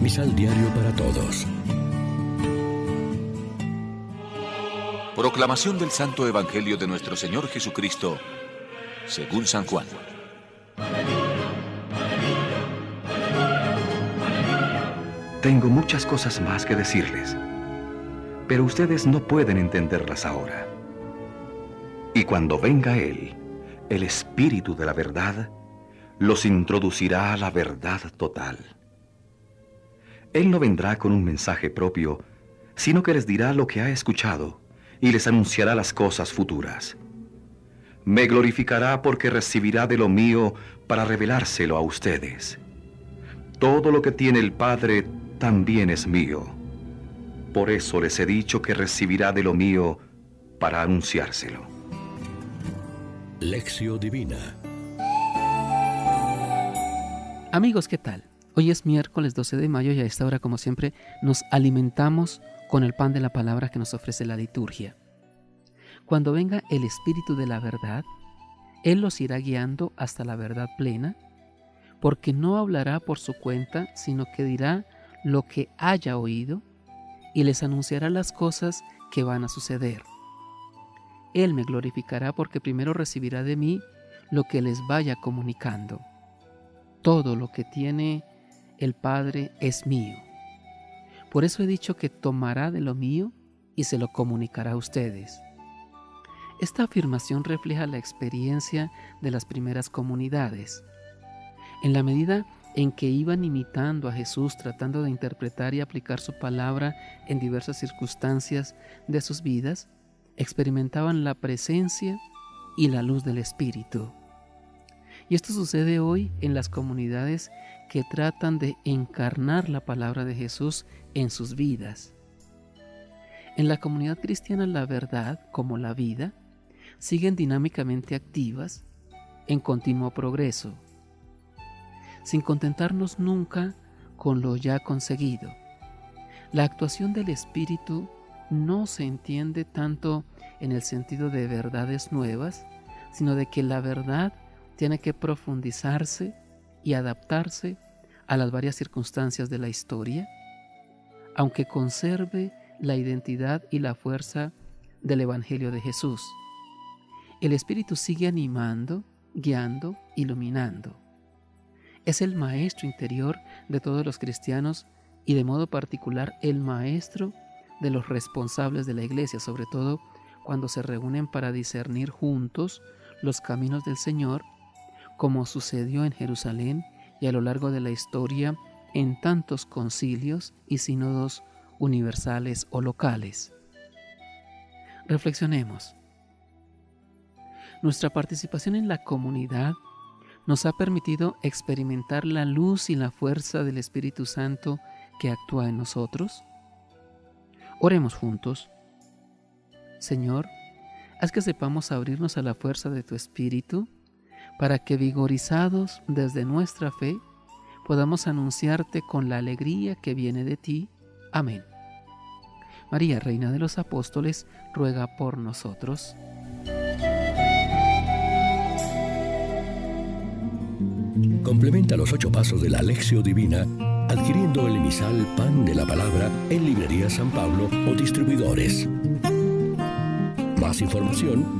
Misal Diario para Todos. Proclamación del Santo Evangelio de nuestro Señor Jesucristo, según San Juan. Tengo muchas cosas más que decirles, pero ustedes no pueden entenderlas ahora. Y cuando venga Él, el Espíritu de la verdad, los introducirá a la verdad total. Él no vendrá con un mensaje propio, sino que les dirá lo que ha escuchado y les anunciará las cosas futuras. Me glorificará porque recibirá de lo mío para revelárselo a ustedes. Todo lo que tiene el Padre también es mío. Por eso les he dicho que recibirá de lo mío para anunciárselo. Lección Divina Amigos, ¿qué tal? Hoy es miércoles 12 de mayo y a esta hora, como siempre, nos alimentamos con el pan de la palabra que nos ofrece la liturgia. Cuando venga el Espíritu de la verdad, Él los irá guiando hasta la verdad plena, porque no hablará por su cuenta, sino que dirá lo que haya oído y les anunciará las cosas que van a suceder. Él me glorificará porque primero recibirá de mí lo que les vaya comunicando. Todo lo que tiene el Padre es mío. Por eso he dicho que tomará de lo mío y se lo comunicará a ustedes. Esta afirmación refleja la experiencia de las primeras comunidades. En la medida en que iban imitando a Jesús, tratando de interpretar y aplicar su palabra en diversas circunstancias de sus vidas, experimentaban la presencia y la luz del Espíritu. Y esto sucede hoy en las comunidades que tratan de encarnar la palabra de Jesús en sus vidas. En la comunidad cristiana la verdad, como la vida, siguen dinámicamente activas en continuo progreso, sin contentarnos nunca con lo ya conseguido. La actuación del Espíritu no se entiende tanto en el sentido de verdades nuevas, sino de que la verdad tiene que profundizarse y adaptarse a las varias circunstancias de la historia, aunque conserve la identidad y la fuerza del Evangelio de Jesús. El Espíritu sigue animando, guiando, iluminando. Es el maestro interior de todos los cristianos y de modo particular el maestro de los responsables de la iglesia, sobre todo cuando se reúnen para discernir juntos los caminos del Señor como sucedió en Jerusalén y a lo largo de la historia en tantos concilios y sínodos universales o locales. Reflexionemos. Nuestra participación en la comunidad nos ha permitido experimentar la luz y la fuerza del Espíritu Santo que actúa en nosotros. Oremos juntos. Señor, haz que sepamos abrirnos a la fuerza de tu Espíritu para que vigorizados desde nuestra fe podamos anunciarte con la alegría que viene de ti. Amén. María, Reina de los Apóstoles, ruega por nosotros. Complementa los ocho pasos de la Alexio Divina adquiriendo el emisal Pan de la Palabra en Librería San Pablo o distribuidores. Más información